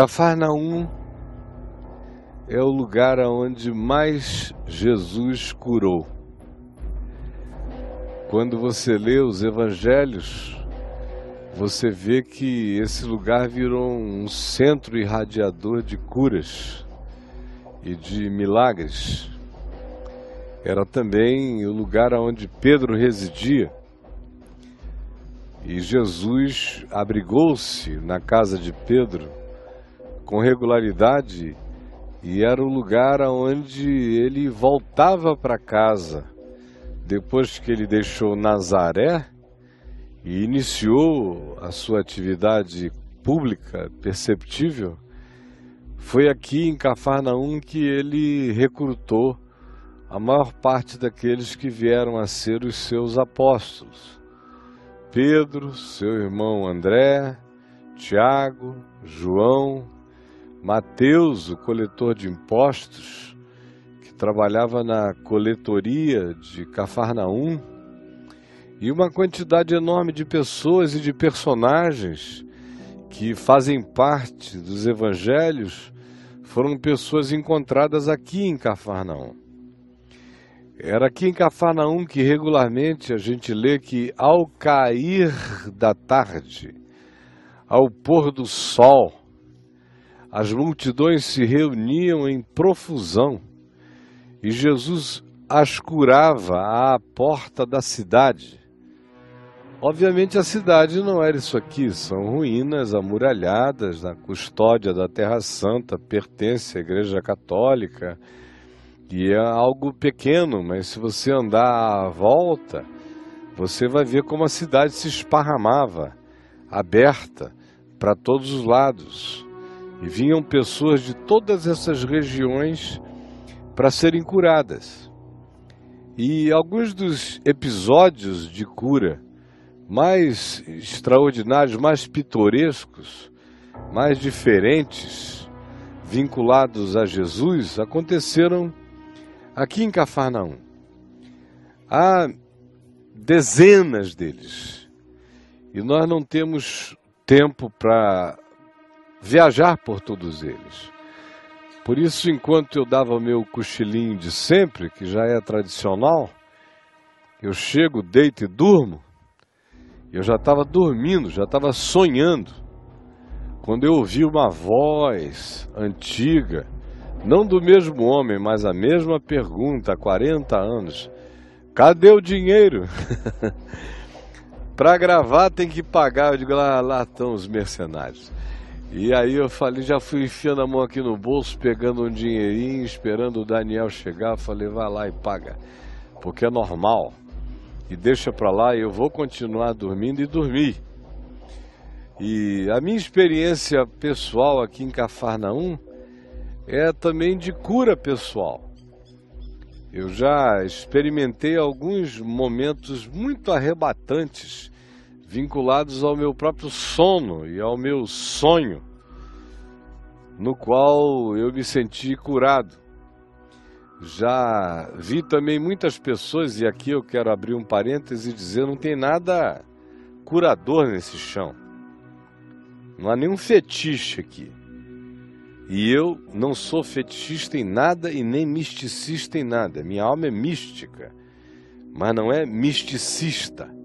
Cafarnaum é o lugar onde mais Jesus curou. Quando você lê os evangelhos, você vê que esse lugar virou um centro irradiador de curas e de milagres. Era também o lugar onde Pedro residia. E Jesus abrigou-se na casa de Pedro com regularidade e era o lugar onde ele voltava para casa depois que ele deixou Nazaré e iniciou a sua atividade pública perceptível. Foi aqui em Cafarnaum que ele recrutou a maior parte daqueles que vieram a ser os seus apóstolos. Pedro, seu irmão André, Tiago, João, Mateus, o coletor de impostos, que trabalhava na coletoria de Cafarnaum, e uma quantidade enorme de pessoas e de personagens que fazem parte dos evangelhos foram pessoas encontradas aqui em Cafarnaum. Era aqui em Cafarnaum que regularmente a gente lê que ao cair da tarde, ao pôr do sol, as multidões se reuniam em profusão e Jesus as curava à porta da cidade. Obviamente a cidade não era isso aqui, são ruínas amuralhadas na custódia da Terra Santa, pertence à Igreja Católica e é algo pequeno, mas se você andar à volta, você vai ver como a cidade se esparramava, aberta para todos os lados. E vinham pessoas de todas essas regiões para serem curadas. E alguns dos episódios de cura mais extraordinários, mais pitorescos, mais diferentes, vinculados a Jesus, aconteceram aqui em Cafarnaum. Há dezenas deles. E nós não temos tempo para viajar por todos eles. Por isso, enquanto eu dava meu cochilinho de sempre, que já é tradicional, eu chego, deito e durmo, eu já estava dormindo, já estava sonhando, quando eu ouvi uma voz antiga, não do mesmo homem, mas a mesma pergunta há 40 anos: cadê o dinheiro? Para gravar tem que pagar. Eu digo, lá, lá estão os mercenários. E aí eu falei, já fui enfiando a mão aqui no bolso, pegando um dinheirinho, esperando o Daniel chegar. Falei, vai lá e paga, porque é normal. E deixa para lá, eu vou continuar dormindo e dormir. E a minha experiência pessoal aqui em Cafarnaum é também de cura pessoal. Eu já experimentei alguns momentos muito arrebatantes vinculados ao meu próprio sono e ao meu sonho, no qual eu me senti curado. Já vi também muitas pessoas, e aqui eu quero abrir um parêntese e dizer: não tem nada curador nesse chão. Não há nenhum fetiche aqui. E eu não sou fetichista em nada e nem misticista em nada. Minha alma é mística, mas não é misticista.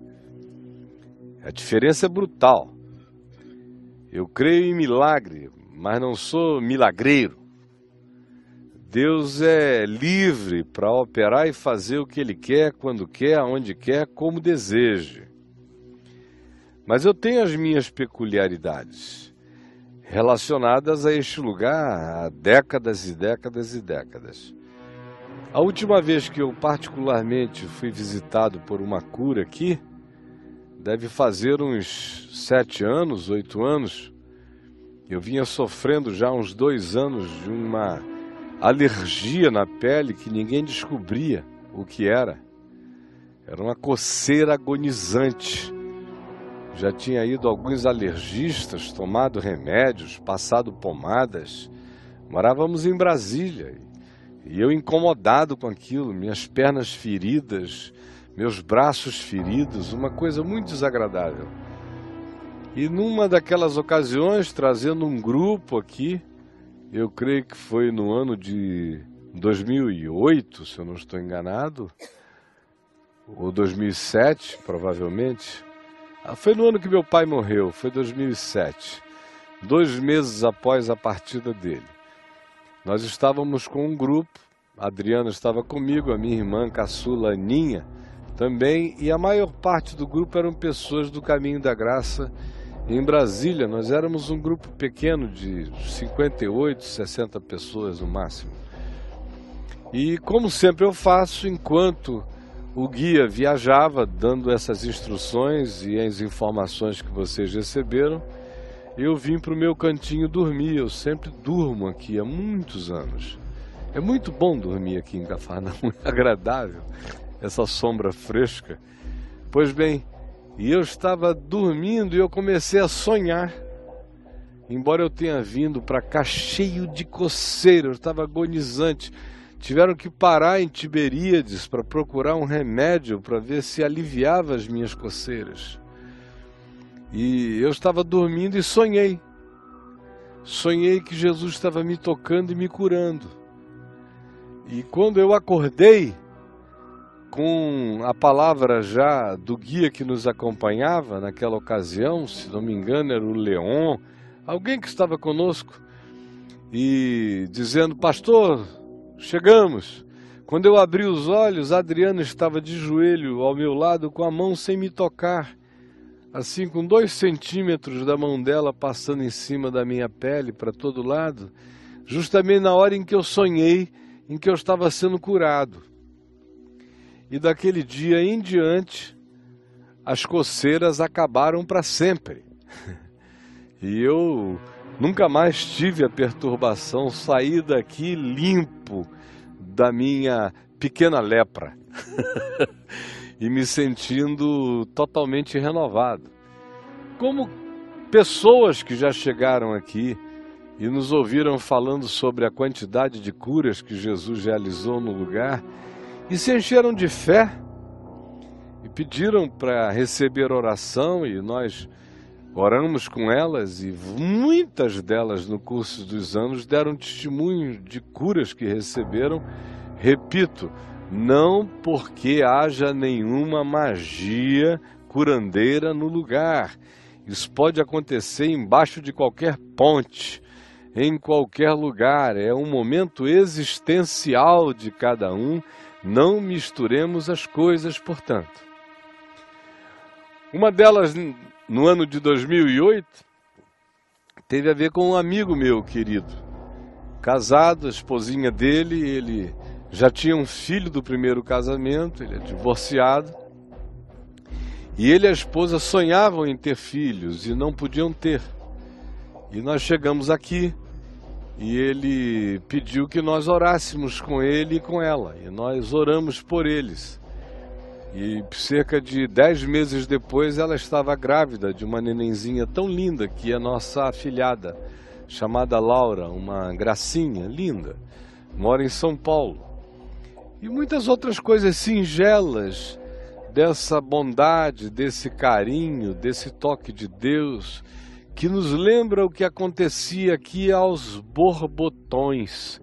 A diferença é brutal. Eu creio em milagre, mas não sou milagreiro. Deus é livre para operar e fazer o que Ele quer, quando quer, aonde quer, como deseja. Mas eu tenho as minhas peculiaridades relacionadas a este lugar há décadas e décadas e décadas. A última vez que eu particularmente fui visitado por uma cura aqui, deve fazer uns sete anos, oito anos. Eu vinha sofrendo já uns dois anos de uma alergia na pele que ninguém descobria o que era. Era uma coceira agonizante. Já tinha ido alguns alergistas, tomado remédios, passado pomadas. Morávamos em Brasília e eu incomodado com aquilo, minhas pernas feridas, meus braços feridos, uma coisa muito desagradável. E numa daquelas ocasiões, trazendo um grupo aqui, eu creio que foi no ano de 2008, se eu não estou enganado, ou 2007, provavelmente. Ah, foi no ano que meu pai morreu, foi 2007, dois meses após a partida dele. Nós estávamos com um grupo, a Adriana estava comigo, a minha irmã caçula Aninha também, e a maior parte do grupo eram pessoas do Caminho da Graça em Brasília. Nós éramos um grupo pequeno de 58, 60 pessoas no máximo. E como sempre eu faço, enquanto o guia viajava dando essas instruções e as informações que vocês receberam, eu vim para o meu cantinho dormir. Eu sempre durmo aqui há muitos anos. É muito bom dormir aqui em Cafarnaum, é agradável essa sombra fresca. Pois bem, e eu estava dormindo e eu comecei a sonhar. Embora eu tenha vindo para cá cheio de coceira, eu estava agonizante. Tiveram que parar em Tiberíades para procurar um remédio para ver se aliviava as minhas coceiras. E eu estava dormindo e sonhei. Sonhei que Jesus estava me tocando e me curando. E quando eu acordei, com a palavra já do guia que nos acompanhava naquela ocasião, se não me engano era o Leon, alguém que estava conosco, e dizendo: Pastor, chegamos. Quando eu abri os olhos, Adriana estava de joelho ao meu lado com a mão sem me tocar, assim com dois centímetros da mão dela passando em cima da minha pele para todo lado, justamente na hora em que eu sonhei em que eu estava sendo curado. E daquele dia em diante, as coceiras acabaram para sempre. E eu nunca mais tive a perturbação, saí daqui limpo da minha pequena lepra e me sentindo totalmente renovado. Como pessoas que já chegaram aqui e nos ouviram falando sobre a quantidade de curas que Jesus realizou no lugar, e se encheram de fé e pediram para receber oração e nós oramos com elas e muitas delas no curso dos anos deram testemunho de curas que receberam. Repito, não porque haja nenhuma magia curandeira no lugar. Isso pode acontecer embaixo de qualquer ponte, em qualquer lugar. É um momento existencial de cada um não misturemos as coisas, portanto. Uma delas, no ano de 2008, teve a ver com um amigo meu querido. Casado, a esposinha dele, ele já tinha um filho do primeiro casamento, ele é divorciado. E ele e a esposa sonhavam em ter filhos e não podiam ter. E nós chegamos aqui e ele pediu que nós orássemos com ele e com ela, e nós oramos por eles. E cerca de dez meses depois ela estava grávida de uma nenenzinha tão linda que é nossa afilhada, chamada Laura, uma gracinha linda, mora em São Paulo. E muitas outras coisas singelas dessa bondade, desse carinho, desse toque de Deus que nos lembra o que acontecia aqui aos borbotões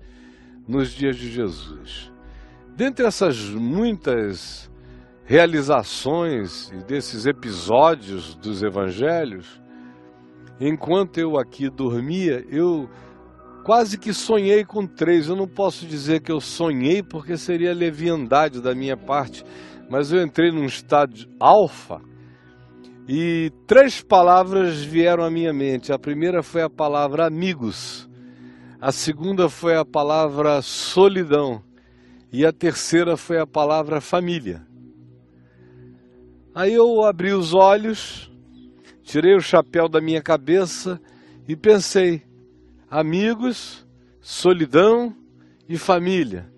nos dias de Jesus. Dentre essas muitas realizações e desses episódios dos evangelhos, enquanto eu aqui dormia, eu quase que sonhei com três. Eu não posso dizer que eu sonhei porque seria leviandade da minha parte, mas eu entrei num estado alfa e três palavras vieram à minha mente. A primeira foi a palavra amigos, a segunda foi a palavra solidão e a terceira foi a palavra família. Aí eu abri os olhos, tirei o chapéu da minha cabeça e pensei: amigos, solidão e família.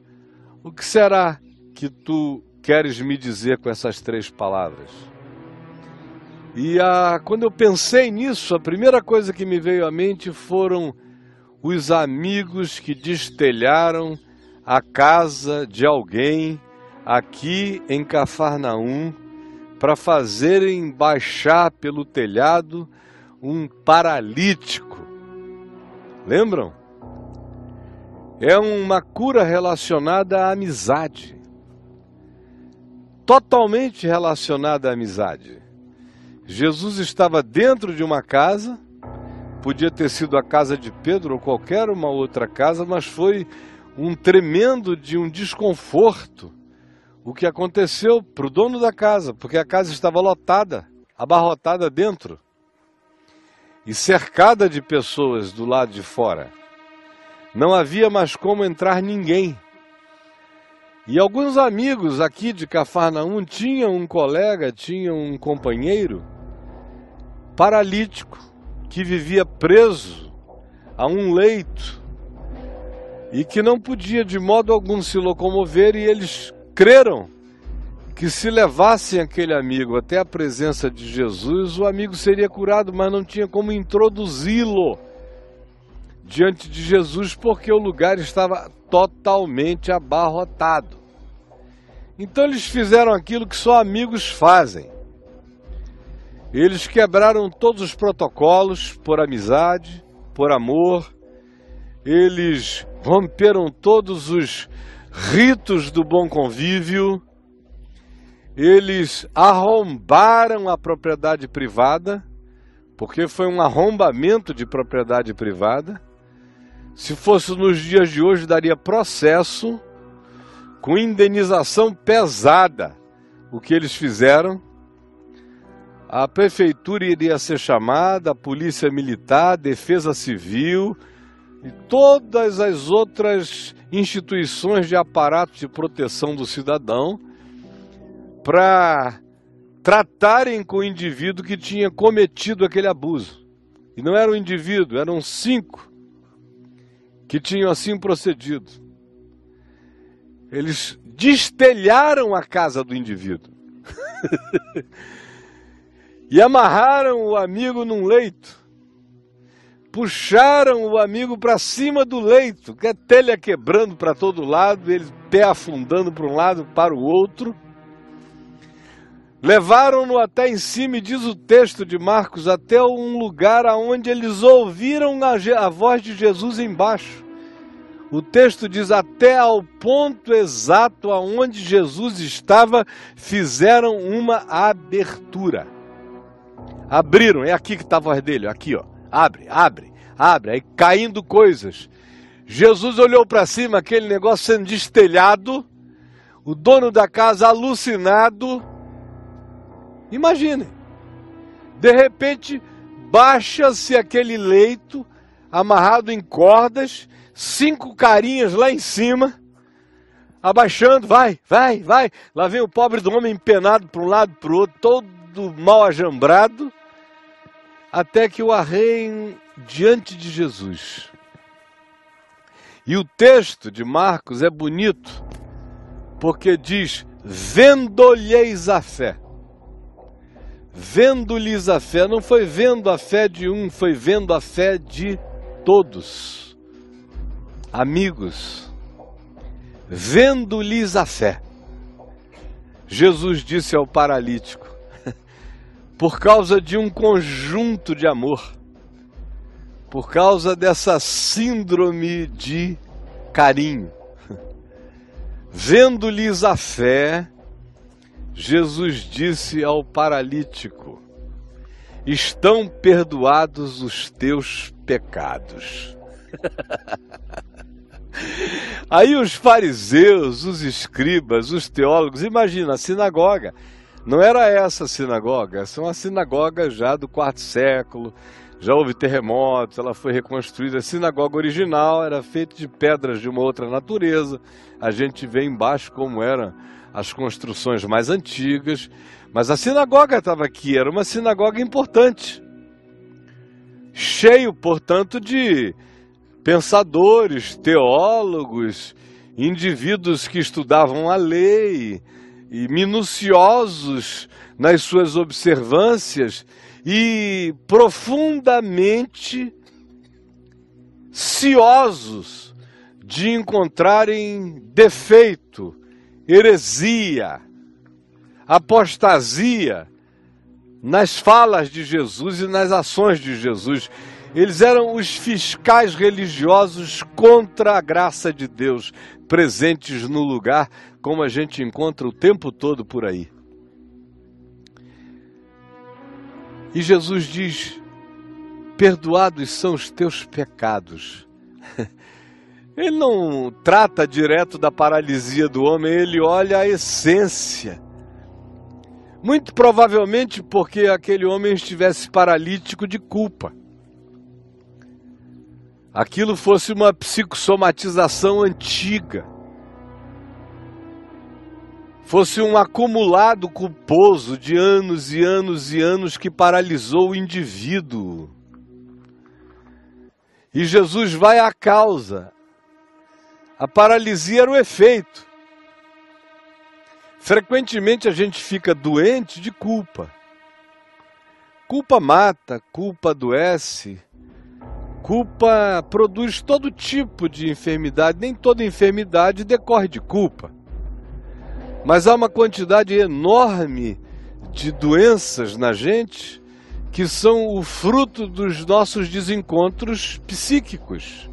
O que será que tu queres me dizer com essas três palavras? E a, quando eu pensei nisso, a primeira coisa que me veio à mente foram os amigos que destelharam a casa de alguém aqui em Cafarnaum para fazerem baixar pelo telhado um paralítico. Lembram? É uma cura relacionada à amizade. Totalmente relacionada à amizade. Jesus estava dentro de uma casa, podia ter sido a casa de Pedro ou qualquer uma outra casa, mas foi um tremendo de um desconforto o que aconteceu para o dono da casa, porque a casa estava lotada, abarrotada dentro e cercada de pessoas do lado de fora. Não havia mais como entrar ninguém. E alguns amigos aqui de Cafarnaum tinham um colega, tinham um companheiro paralítico que vivia preso a um leito e que não podia de modo algum se locomover, e eles creram que se levassem aquele amigo até a presença de Jesus, o amigo seria curado, mas não tinha como introduzi-lo diante de Jesus porque o lugar estava totalmente abarrotado. Então eles fizeram aquilo que só amigos fazem. Eles quebraram todos os protocolos por amizade, por amor. Eles romperam todos os ritos do bom convívio. Eles arrombaram a propriedade privada, porque foi um arrombamento de propriedade privada. Se fosse nos dias de hoje, daria processo com indenização pesada. O que eles fizeram? A prefeitura iria ser chamada, a polícia militar, a defesa civil e todas as outras instituições de aparato de proteção do cidadão para tratarem com o indivíduo que tinha cometido aquele abuso. E não era um indivíduo, eram cinco que tinham assim procedido. Eles destelharam a casa do indivíduo e amarraram o amigo num leito. Puxaram o amigo para cima do leito, que a telha quebrando para todo lado, ele pé afundando para um lado para o outro. Levaram-no até em cima, e diz o texto de Marcos, até um lugar aonde eles ouviram a, a voz de Jesus embaixo. O texto diz: até ao ponto exato aonde Jesus estava, fizeram uma abertura. Abriram, é aqui que está a voz dele, aqui, ó. Abre, abre, abre, aí caindo coisas. Jesus olhou para cima, aquele negócio sendo destelhado, o dono da casa alucinado, Imagine. De repente, baixa-se aquele leito amarrado em cordas, cinco carinhas lá em cima, abaixando, vai, vai, vai. Lá vem o pobre do homem empenado para um lado para o outro, todo mal ajambrado, até que o arreiem diante de Jesus. E o texto de Marcos é bonito, porque diz: vendo-lhes a fé vendo-lhes a fé. Não foi vendo a fé de um, foi vendo a fé de todos. Amigos, vendo-lhes a fé. Jesus disse ao paralítico: por causa de um conjunto de amor, por causa dessa síndrome de carinho, vendo-lhes a fé, Jesus disse ao paralítico: Estão perdoados os teus pecados. Aí os fariseus, os escribas, os teólogos, imagina a sinagoga. Não era essa sinagoga, essa é uma sinagoga já do quarto século, já houve terremotos, ela foi reconstruída. A sinagoga original era feita de pedras de uma outra natureza. A gente vê embaixo como era as construções mais antigas, mas a sinagoga estava aqui, era uma sinagoga importante. Cheio, portanto, de pensadores, teólogos, indivíduos que estudavam a lei e minuciosos nas suas observâncias e profundamente ciosos de encontrarem defeito heresia, apostasia nas falas de Jesus e nas ações de Jesus. Eles eram os fiscais religiosos contra a graça de Deus, presentes no lugar, como a gente encontra o tempo todo por aí. E Jesus diz: Perdoados são os teus pecados. Ele não trata direto da paralisia do homem, ele olha a essência. Muito provavelmente porque aquele homem estivesse paralítico de culpa. Aquilo fosse uma psicossomatização antiga. Fosse um acumulado culposo de anos e anos e anos que paralisou o indivíduo. E Jesus vai à causa. A paralisia era o efeito. Frequentemente a gente fica doente de culpa. Culpa mata, culpa adoece, culpa produz todo tipo de enfermidade. Nem toda enfermidade decorre de culpa. Mas há uma quantidade enorme de doenças na gente que são o fruto dos nossos desencontros psíquicos.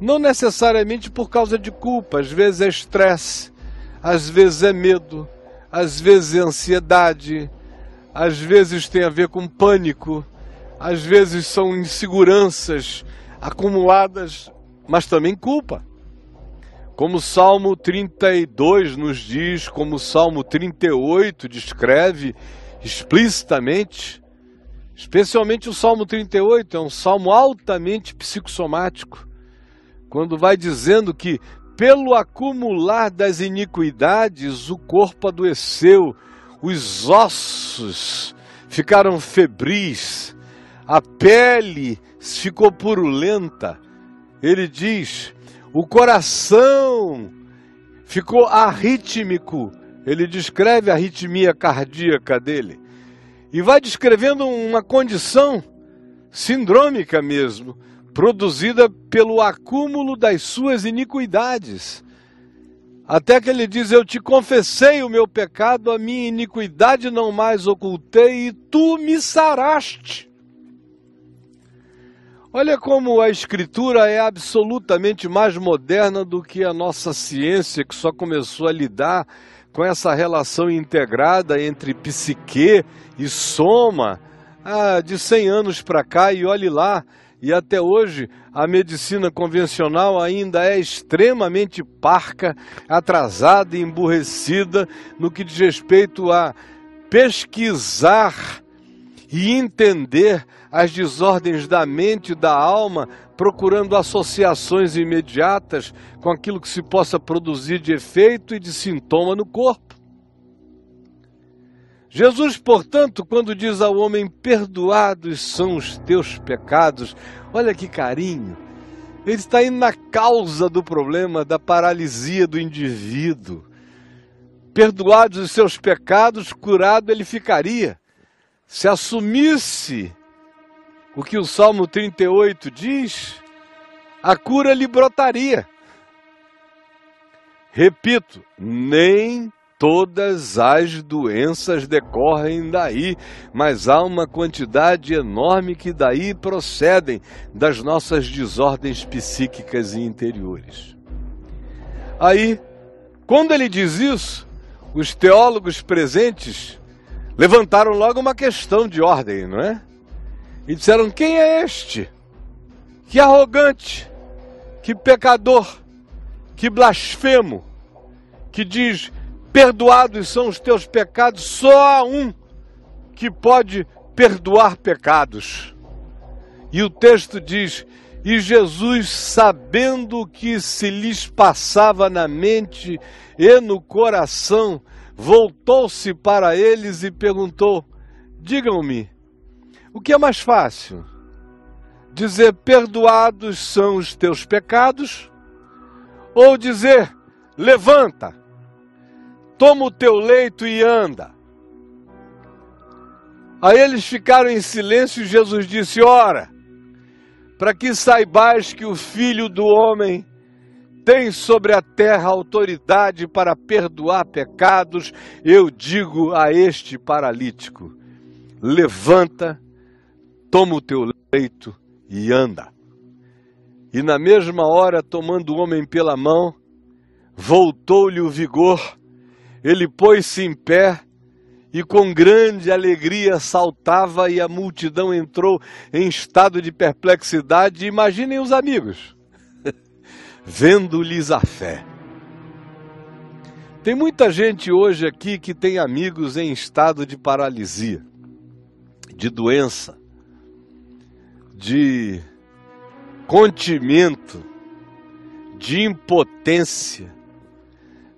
Não necessariamente por causa de culpa, às vezes é estresse, às vezes é medo, às vezes é ansiedade, às vezes tem a ver com pânico, às vezes são inseguranças acumuladas, mas também culpa. Como o Salmo 32 nos diz, como o Salmo 38 descreve explicitamente, Especialmente o Salmo 38, é um salmo altamente psicossomático, quando vai dizendo que, pelo acumular das iniquidades, o corpo adoeceu, os ossos ficaram febris, a pele ficou purulenta. Ele diz: o coração ficou arrítmico. Ele descreve a arritmia cardíaca dele e vai descrevendo uma condição sindrômica mesmo, produzida pelo acúmulo das suas iniquidades. Até que ele diz: Eu te confessei o meu pecado, a minha iniquidade não mais ocultei, e tu me saraste. Olha como a Escritura é absolutamente mais moderna do que a nossa ciência, que só começou a lidar com essa relação integrada entre psique e soma ah, de 100 anos para cá, e olhe lá, e até hoje a medicina convencional ainda é extremamente parca, atrasada e emburrecida no que diz respeito a pesquisar e entender as desordens da mente e da alma, procurando associações imediatas com aquilo que se possa produzir de efeito e de sintoma no corpo. Jesus, portanto, quando diz ao homem: Perdoados são os teus pecados, olha que carinho, ele está indo na causa do problema da paralisia do indivíduo. Perdoados os seus pecados, curado ele ficaria se assumisse o que o Salmo 38 diz, a cura lhe brotaria. Repito, nem todas as doenças decorrem daí, mas há uma quantidade enorme que daí procedem das nossas desordens psíquicas e interiores. Aí, quando ele diz isso, os teólogos presentes levantaram logo uma questão de ordem, não é? E disseram: quem é este? Que arrogante, que pecador, que blasfemo, que diz: perdoados são os teus pecados, só há um que pode perdoar pecados. E o texto diz: e Jesus, sabendo o que se lhes passava na mente e no coração, voltou-se para eles e perguntou: Digam-me, o que é mais fácil? Dizer perdoados são os teus pecados? Ou dizer levanta, toma o teu leito e anda? Aí eles ficaram em silêncio e Jesus disse: Ora, para que saibais que o filho do homem tem sobre a terra autoridade para perdoar pecados, eu digo a este paralítico: levanta, toma o teu leito e anda. E na mesma hora, tomando o homem pela mão, voltou-lhe o vigor, ele pôs-se em pé e com grande alegria saltava e a multidão entrou em estado de perplexidade. Imaginem os amigos, vendo-lhes a fé. Tem muita gente hoje aqui que tem amigos em estado de paralisia, de doença, de contimento, de impotência,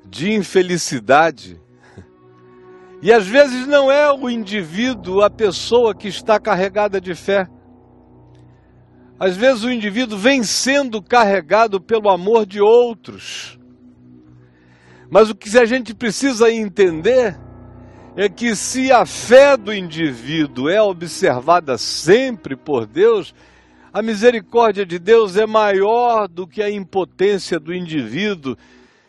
de infelicidade. E às vezes não é o indivíduo, a pessoa que está carregada de fé. Às vezes o indivíduo vem sendo carregado pelo amor de outros mas o que a gente precisa entender é que se a fé do indivíduo é observada sempre por Deus, a misericórdia de Deus é maior do que a impotência do indivíduo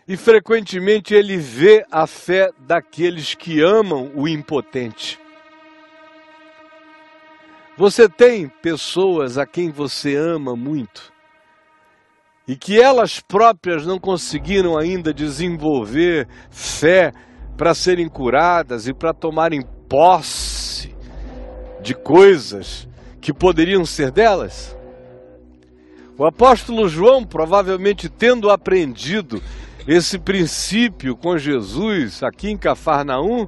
e frequentemente ele vê a fé daqueles que amam o impotente. Você tem pessoas a quem você ama muito e que elas próprias não conseguiram ainda desenvolver fé para serem curadas e para tomarem posse de coisas que poderiam ser delas? O apóstolo João, provavelmente tendo aprendido esse princípio com Jesus aqui em Cafarnaum,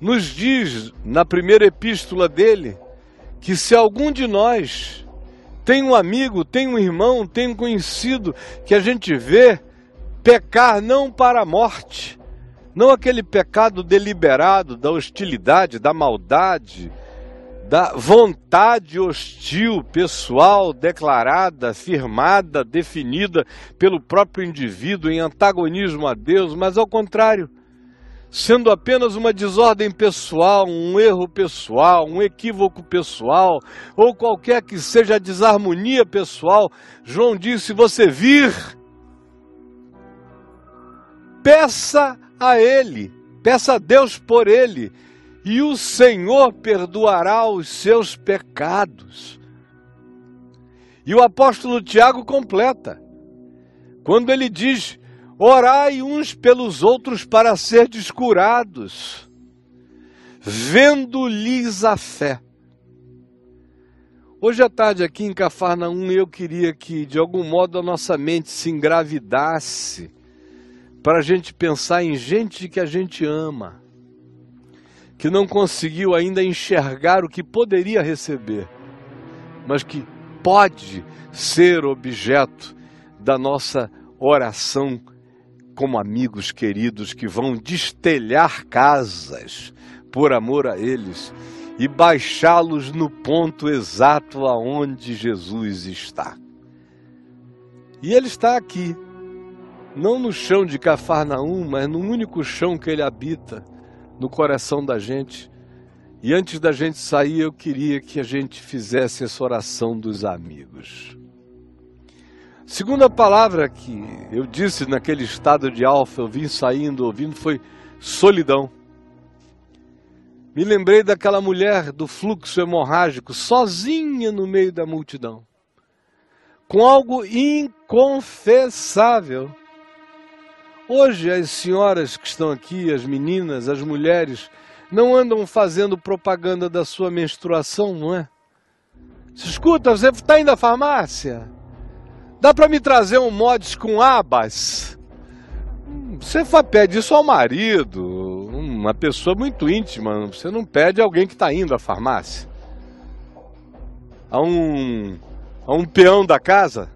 nos diz na primeira epístola dele que se algum de nós tem um amigo, tem um irmão, tem um conhecido que a gente vê pecar não para a morte, não aquele pecado deliberado da hostilidade, da maldade, da vontade hostil pessoal declarada, afirmada, definida pelo próprio indivíduo em antagonismo a Deus, mas ao contrário sendo apenas uma desordem pessoal, um erro pessoal, um equívoco pessoal, ou qualquer que seja a desarmonia pessoal, João disse: você vir, peça a Ele, peça a Deus por Ele, e o Senhor perdoará os seus pecados. E o apóstolo Tiago completa, quando ele diz: Orai uns pelos outros para ser curados, vendo-lhes a fé. Hoje à tarde, aqui em Cafarnaum, eu queria que, de algum modo, a nossa mente se engravidasse para a gente pensar em gente que a gente ama, que não conseguiu ainda enxergar o que poderia receber, mas que pode ser objeto da nossa oração como amigos queridos que vão destelhar casas por amor a eles e baixá-los no ponto exato aonde Jesus está. E ele está aqui, não no chão de Cafarnaum, mas no único chão que ele habita, no coração da gente. E antes da gente sair, eu queria que a gente fizesse essa oração dos amigos. Segunda palavra que eu disse naquele estado de alfa, eu vim saindo, ouvindo, foi solidão. Me lembrei daquela mulher do fluxo hemorrágico, sozinha no meio da multidão, com algo inconfessável. Hoje, as senhoras que estão aqui, as meninas, as mulheres, não andam fazendo propaganda da sua menstruação, não é? Se escuta, você está indo à farmácia? Dá para me trazer um mods com abas? Você pede isso ao marido, uma pessoa muito íntima. Você não pede alguém que está indo à farmácia. A um, a um peão da casa.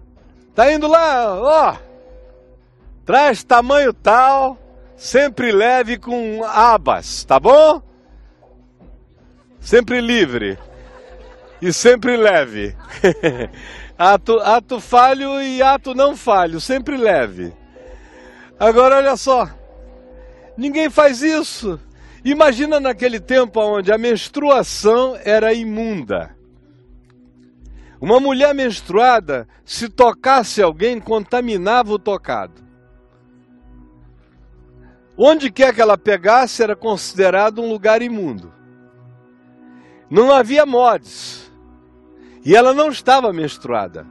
Tá indo lá, ó. Traz tamanho tal, sempre leve com abas, tá bom? Sempre livre e sempre leve. Ato, ato falho e ato não falho, sempre leve. Agora olha só, ninguém faz isso. Imagina naquele tempo onde a menstruação era imunda. Uma mulher menstruada, se tocasse alguém, contaminava o tocado. Onde quer que ela pegasse, era considerado um lugar imundo. Não havia mods. E ela não estava menstruada.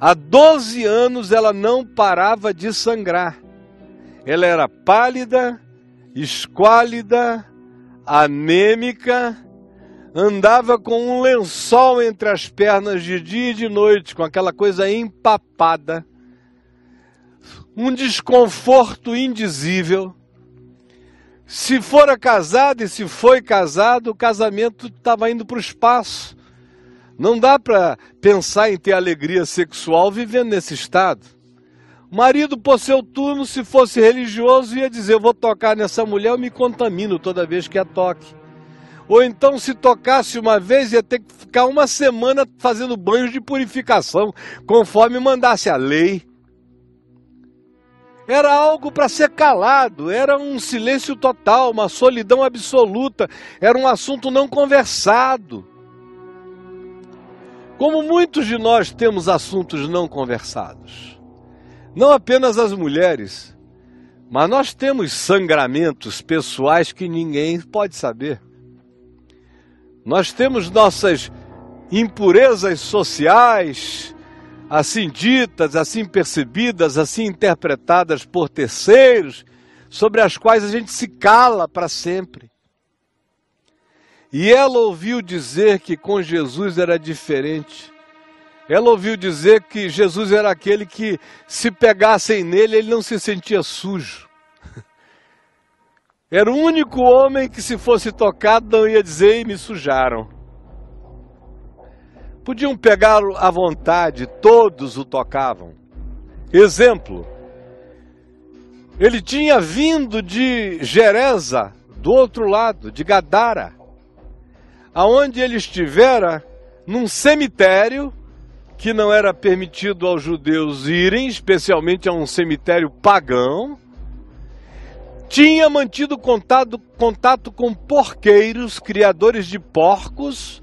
Há 12 anos ela não parava de sangrar. Ela era pálida, esquálida, anêmica, andava com um lençol entre as pernas de dia e de noite, com aquela coisa empapada, um desconforto indizível. Se fora casado e se foi casado, o casamento estava indo para o espaço. Não dá para pensar em ter alegria sexual vivendo nesse estado. O marido, por seu turno, se fosse religioso, ia dizer: Eu vou tocar nessa mulher, eu me contamino toda vez que a toque. Ou então, se tocasse uma vez, ia ter que ficar uma semana fazendo banhos de purificação, conforme mandasse a lei. Era algo para ser calado, era um silêncio total, uma solidão absoluta, era um assunto não conversado. Como muitos de nós temos assuntos não conversados, não apenas as mulheres, mas nós temos sangramentos pessoais que ninguém pode saber. Nós temos nossas impurezas sociais, assim ditas, assim percebidas, assim interpretadas por terceiros, sobre as quais a gente se cala para sempre. E ela ouviu dizer que com Jesus era diferente. Ela ouviu dizer que Jesus era aquele que, se pegassem nele, ele não se sentia sujo. Era o único homem que, se fosse tocado, não ia dizer e me sujaram. Podiam pegá-lo à vontade, todos o tocavam. Exemplo, ele tinha vindo de Gereza, do outro lado, de Gadara, aonde ele estivera num cemitério que não era permitido aos judeus irem, especialmente a um cemitério pagão. Tinha mantido contato, contato com porqueiros, criadores de porcos,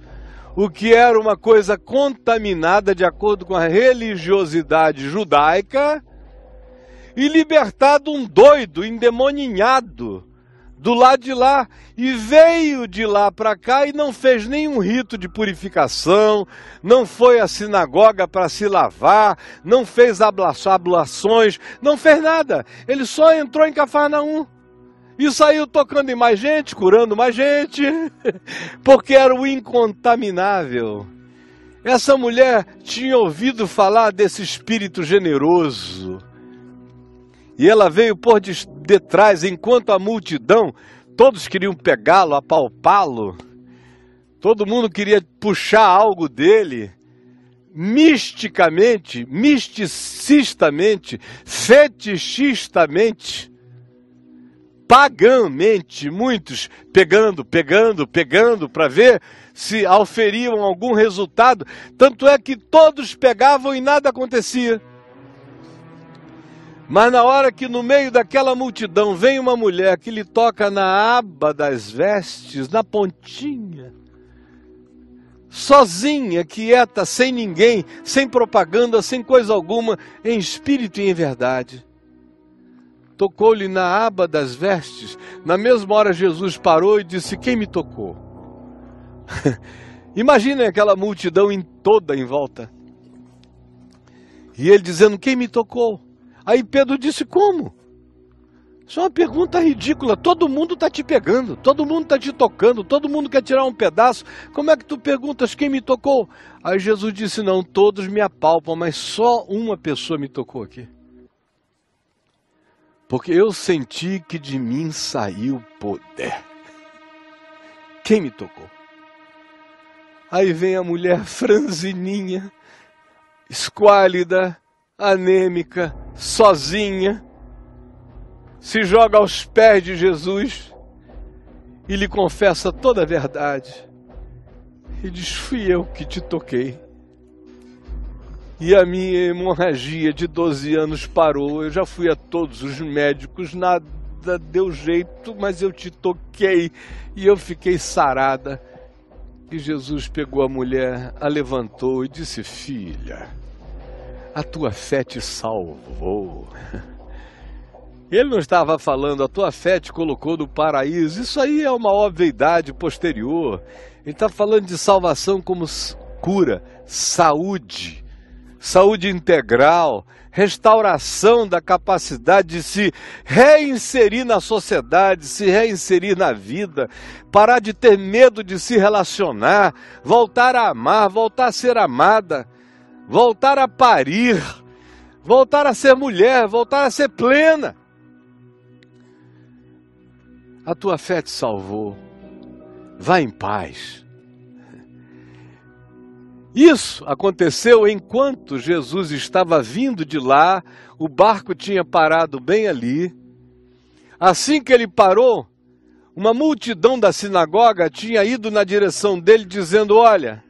o que era uma coisa contaminada de acordo com a religiosidade judaica, e libertado um doido, endemoninhado, do lado de lá, e veio de lá para cá e não fez nenhum rito de purificação, não foi à sinagoga para se lavar, não fez ablações, não fez nada. Ele só entrou em Cafarnaum. E saiu tocando em mais gente, curando mais gente, porque era o incontaminável. Essa mulher tinha ouvido falar desse espírito generoso. E ela veio por detrás, enquanto a multidão, todos queriam pegá-lo, apalpá-lo. Todo mundo queria puxar algo dele. Misticamente, misticistamente, fetichistamente pagãmente, muitos pegando, pegando, pegando para ver se auferiam algum resultado. Tanto é que todos pegavam e nada acontecia. Mas na hora que no meio daquela multidão vem uma mulher que lhe toca na aba das vestes, na pontinha, sozinha, quieta, sem ninguém, sem propaganda, sem coisa alguma, em espírito e em verdade tocou-lhe na aba das vestes. Na mesma hora, Jesus parou e disse: Quem me tocou? Imaginem aquela multidão em toda em volta. E ele dizendo: Quem me tocou? Aí Pedro disse: Como? Isso é uma pergunta ridícula. Todo mundo está te pegando, todo mundo está te tocando, todo mundo quer tirar um pedaço. Como é que tu perguntas quem me tocou? Aí Jesus disse: Não, todos me apalpam, mas só uma pessoa me tocou aqui porque eu senti que de mim saiu poder. Quem me tocou? Aí vem a mulher franzininha, esquálida, anêmica, sozinha, se joga aos pés de Jesus e lhe confessa toda a verdade. E diz: Fui eu que te toquei. E a minha hemorragia de 12 anos parou. Eu já fui a todos os médicos, nada deu jeito, mas eu te toquei e eu fiquei sarada. E Jesus pegou a mulher, a levantou e disse: Filha, a tua fé te salvou. Ele não estava falando, a tua fé te colocou no paraíso. Isso aí é uma obviedade posterior. Ele está falando de salvação como cura, saúde, saúde integral, restauração da capacidade de se reinserir na sociedade, se reinserir na vida, parar de ter medo de se relacionar, voltar a amar, voltar a ser amada, voltar a parir, voltar a ser mulher, voltar a ser plena. A tua fé te salvou. Vá em paz. Isso aconteceu enquanto Jesus estava vindo de lá, o barco tinha parado bem ali. Assim que ele parou, uma multidão da sinagoga tinha ido na direção dele, dizendo: Olha,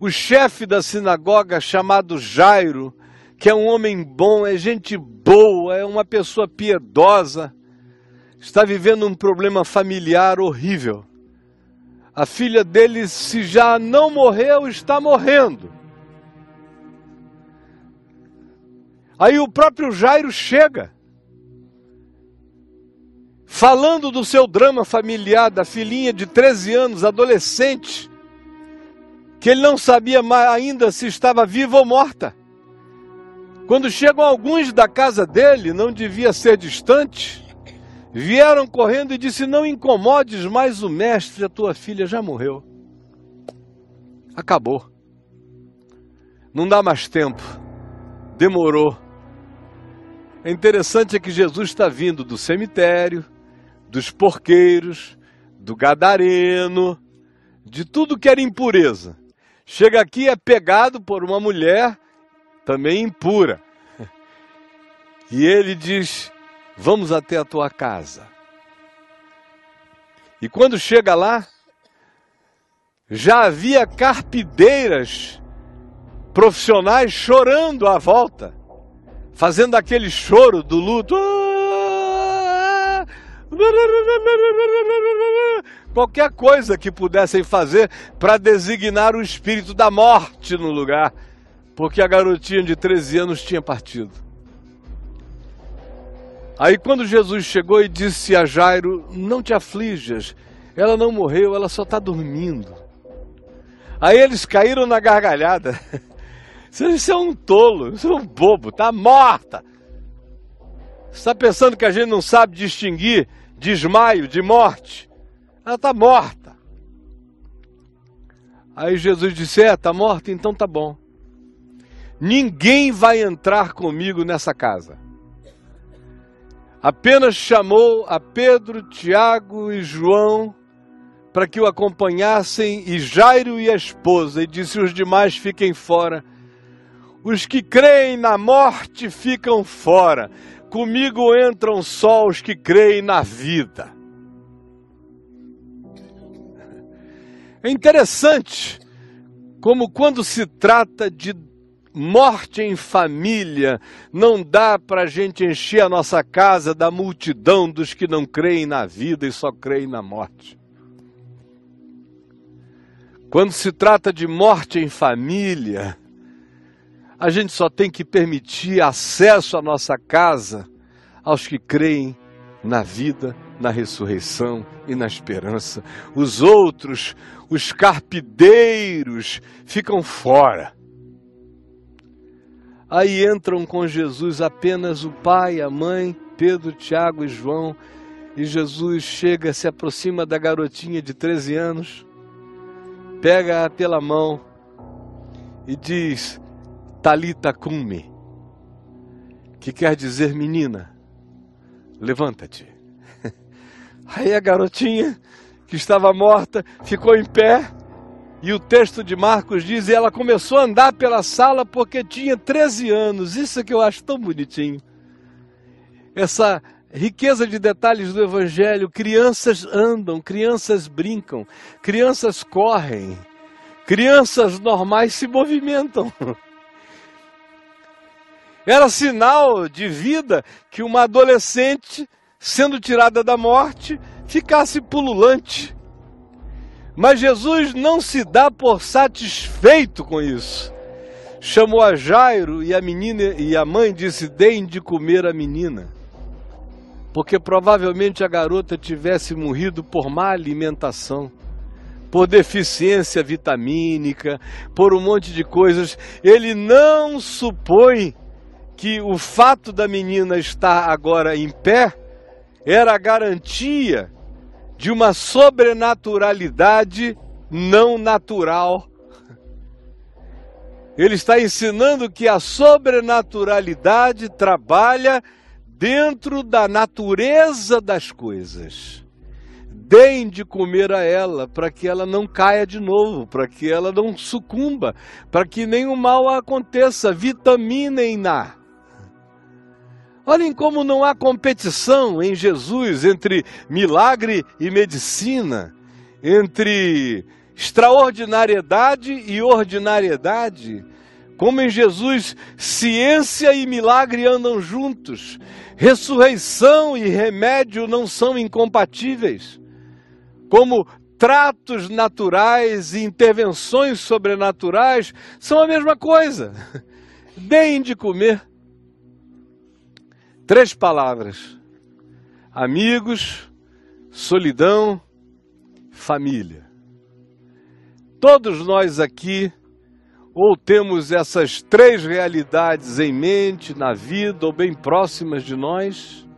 o chefe da sinagoga, chamado Jairo, que é um homem bom, é gente boa, é uma pessoa piedosa, está vivendo um problema familiar horrível. A filha dele, se já não morreu, está morrendo. Aí o próprio Jairo chega, falando do seu drama familiar, da filhinha de 13 anos, adolescente, que ele não sabia ainda se estava viva ou morta. Quando chegam alguns da casa dele, não devia ser distante, Vieram correndo e disse: Não incomodes mais o mestre, a tua filha já morreu. Acabou. Não dá mais tempo. Demorou. É interessante é que Jesus está vindo do cemitério, dos porqueiros, do gadareno, de tudo que era impureza. Chega aqui é pegado por uma mulher também impura. E ele diz: Vamos até a tua casa. E quando chega lá, já havia carpideiras profissionais chorando à volta, fazendo aquele choro do luto. Qualquer coisa que pudessem fazer para designar o espírito da morte no lugar, porque a garotinha de 13 anos tinha partido. Aí quando Jesus chegou e disse a Jairo: Não te aflijas, ela não morreu, ela só está dormindo. Aí eles caíram na gargalhada. Você é um tolo, você é um bobo, está morta. Você está pensando que a gente não sabe distinguir desmaio de morte? Ela está morta. Aí Jesus disse: É, está morta, então tá bom. Ninguém vai entrar comigo nessa casa apenas chamou a Pedro, Tiago e João para que o acompanhassem, e Jairo e a esposa, e disse: Os demais fiquem fora. Os que creem na morte ficam fora. Comigo entram só os que creem na vida. É interessante como, quando se trata de morte em família, não dá para a gente encher a nossa casa da multidão dos que não creem na vida e só creem na morte. Quando se trata de morte em família, a gente só tem que permitir acesso à nossa casa aos que creem na vida, na ressurreição e na esperança. Os outros, os carpideiros, ficam fora. Aí entram com Jesus apenas o pai, a mãe, Pedro, Tiago e João. E Jesus chega, se aproxima da garotinha de 13 anos, pega-a pela mão e diz: Talita cumi, que quer dizer menina, levanta-te. Aí a garotinha que estava morta ficou em pé e o texto de Marcos diz: e ela começou a andar pela sala porque tinha 13 anos. Isso é que eu acho tão bonitinho. Essa riqueza de detalhes do Evangelho: crianças andam, crianças brincam, crianças correm, crianças normais se movimentam. Era sinal de vida que uma adolescente, sendo tirada da morte, ficasse pululante mas Jesus não se dá por satisfeito com isso. Chamou a Jairo e a menina e a mãe disse: "Deem de comer a menina". Porque provavelmente a garota tivesse morrido por má alimentação, por deficiência vitamínica, por um monte de coisas. Ele não supõe que o fato da menina estar agora em pé era a garantia de uma sobrenaturalidade não natural. Ele está ensinando que a sobrenaturalidade trabalha dentro da natureza das coisas. Deem de comer a ela, para que ela não caia de novo, para que ela não sucumba, para que nenhum mal aconteça. Vitaminem-na. Olhem como não há competição em Jesus entre milagre e medicina, entre extraordinariedade e ordinariedade. Como em Jesus, ciência e milagre andam juntos, ressurreição e remédio não são incompatíveis. Como tratos naturais e intervenções sobrenaturais são a mesma coisa. Deem de comer. Três palavras: amigos, solidão, família. Todos nós aqui ou temos essas três realidades em mente, na vida, ou bem próximas de nós,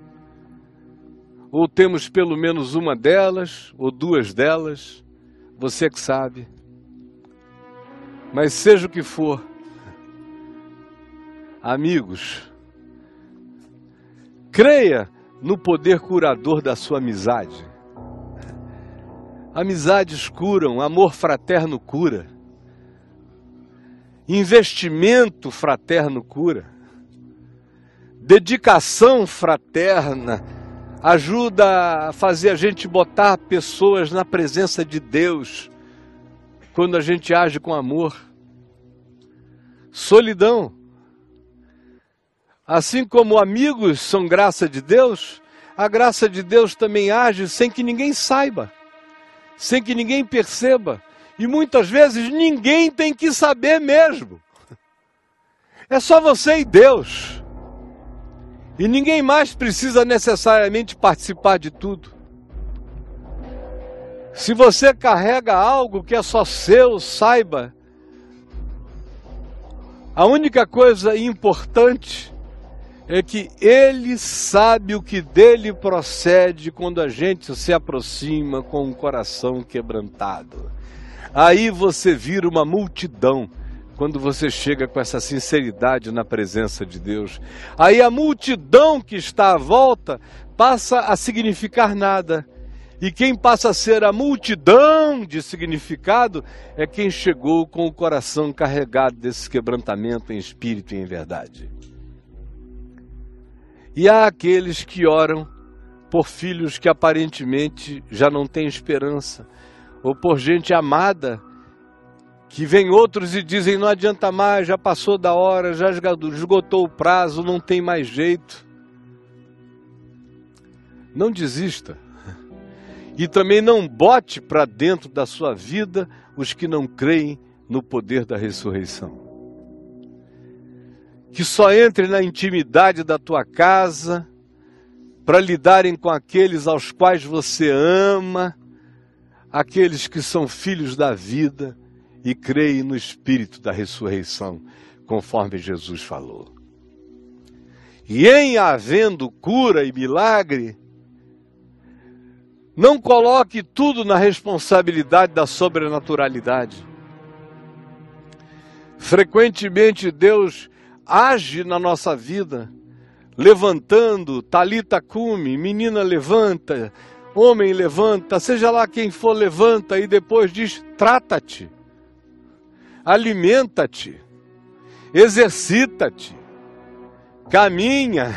ou temos pelo menos uma delas, ou duas delas, você que sabe. Mas seja o que for, amigos, creia no poder curador da sua amizade. Amizades curam, amor fraterno cura. Investimento fraterno cura. Dedicação fraterna ajuda a fazer a gente botar pessoas na presença de Deus quando a gente age com amor. Solidão. Assim como amigos são graça de Deus, a graça de Deus também age sem que ninguém saiba, sem que ninguém perceba. E muitas vezes ninguém tem que saber mesmo. É só você e Deus. E ninguém mais precisa necessariamente participar de tudo. Se você carrega algo que é só seu, saiba. A única coisa importante é que ele sabe o que dele procede quando a gente se aproxima com um coração quebrantado. Aí você vira uma multidão quando você chega com essa sinceridade na presença de Deus. Aí a multidão que está à volta passa a significar nada. E quem passa a ser a multidão de significado é quem chegou com o coração carregado desse quebrantamento em espírito e em verdade. E há aqueles que oram por filhos que aparentemente já não têm esperança, ou por gente amada, que vem outros e dizem não adianta mais, já passou da hora, já esgotou o prazo, não tem mais jeito. Não desista. E também não bote para dentro da sua vida os que não creem no poder da ressurreição. Que só entre na intimidade da tua casa para lidarem com aqueles aos quais você ama aqueles que são filhos da vida e creem no espírito da ressurreição, conforme Jesus falou. E em havendo cura e milagre, não coloque tudo na responsabilidade da sobrenaturalidade. Frequentemente Deus age na nossa vida, levantando, talita cume, menina levanta, Homem, levanta, seja lá quem for, levanta e depois diz: trata-te, alimenta-te, exercita-te, caminha,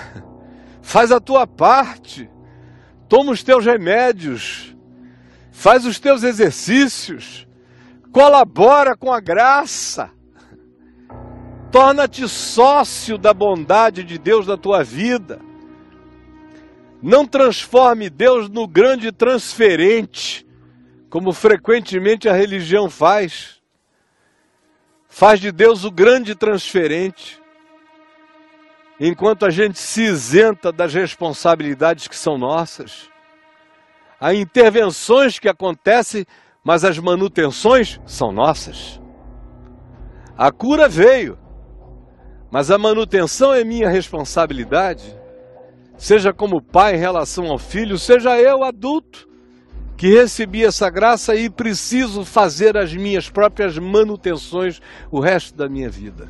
faz a tua parte, toma os teus remédios, faz os teus exercícios, colabora com a graça, torna-te sócio da bondade de Deus na tua vida. Não transforme Deus no grande transferente, como frequentemente a religião faz. Faz de Deus o grande transferente, enquanto a gente se isenta das responsabilidades que são nossas. Há intervenções que acontecem, mas as manutenções são nossas. A cura veio, mas a manutenção é minha responsabilidade. Seja como pai em relação ao filho, seja eu adulto que recebi essa graça e preciso fazer as minhas próprias manutenções o resto da minha vida.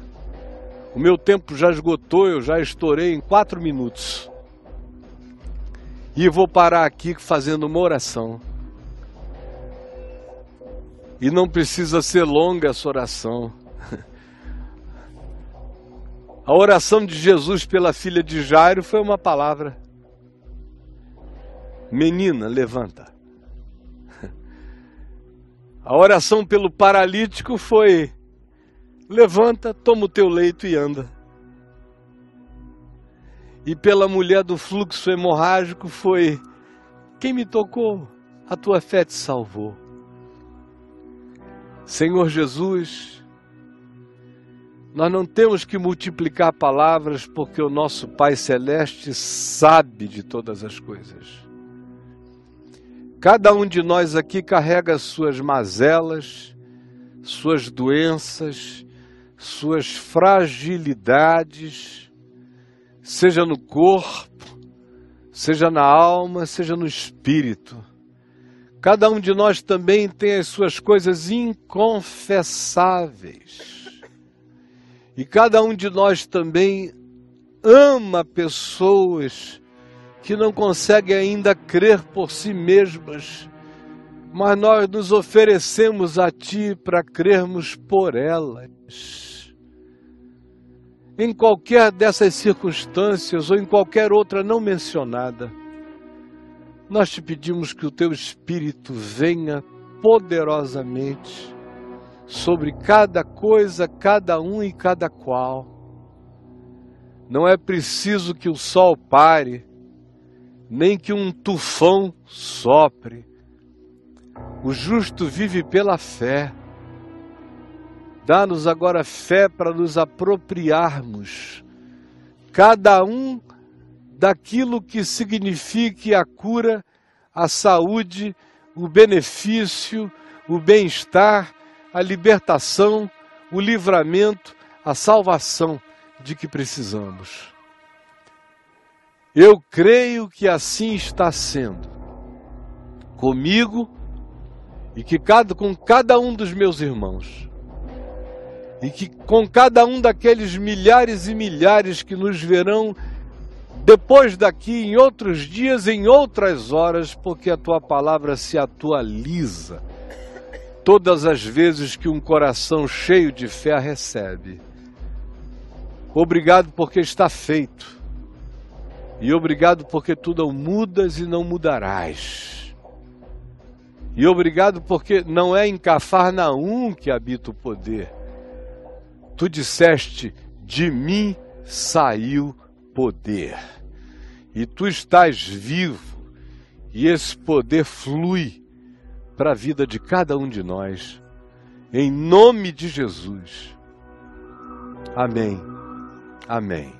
O meu tempo já esgotou, eu já estourei em quatro minutos. E vou parar aqui fazendo uma oração. E não precisa ser longa essa oração. A oração de Jesus pela filha de Jairo foi uma palavra: Menina, levanta. A oração pelo paralítico foi: Levanta, toma o teu leito e anda. E pela mulher do fluxo hemorrágico foi: Quem me tocou? A tua fé te salvou. Senhor Jesus, nós não temos que multiplicar palavras porque o nosso Pai Celeste sabe de todas as coisas. Cada um de nós aqui carrega suas mazelas, suas doenças, suas fragilidades, seja no corpo, seja na alma, seja no espírito. Cada um de nós também tem as suas coisas inconfessáveis e cada um de nós também ama pessoas que não conseguem ainda crer por si mesmas, mas nós nos oferecemos a Ti para crermos por elas. Em qualquer dessas circunstâncias ou em qualquer outra não mencionada, nós te pedimos que o Teu Espírito venha poderosamente sobre cada coisa, cada um e cada qual. Não é preciso que o sol pare, nem que um tufão sopre. O justo vive pela fé. Dá-nos agora fé para nos apropriarmos, cada um daquilo que signifique a cura, a saúde, o benefício, o bem-estar a libertação, o livramento, a salvação de que precisamos. Eu creio que assim está sendo comigo e que cada, com cada um dos meus irmãos. E que com cada um daqueles milhares e milhares que nos verão depois daqui, em outros dias, em outras horas, porque a tua palavra se atualiza todas as vezes que um coração cheio de fé a recebe. Obrigado porque está feito. E obrigado porque tu não mudas e não mudarás. E obrigado porque não é em Cafarnaum que habita o poder. Tu disseste: de mim saiu poder. E tu estás vivo, e esse poder flui para a vida de cada um de nós. Em nome de Jesus. Amém. Amém.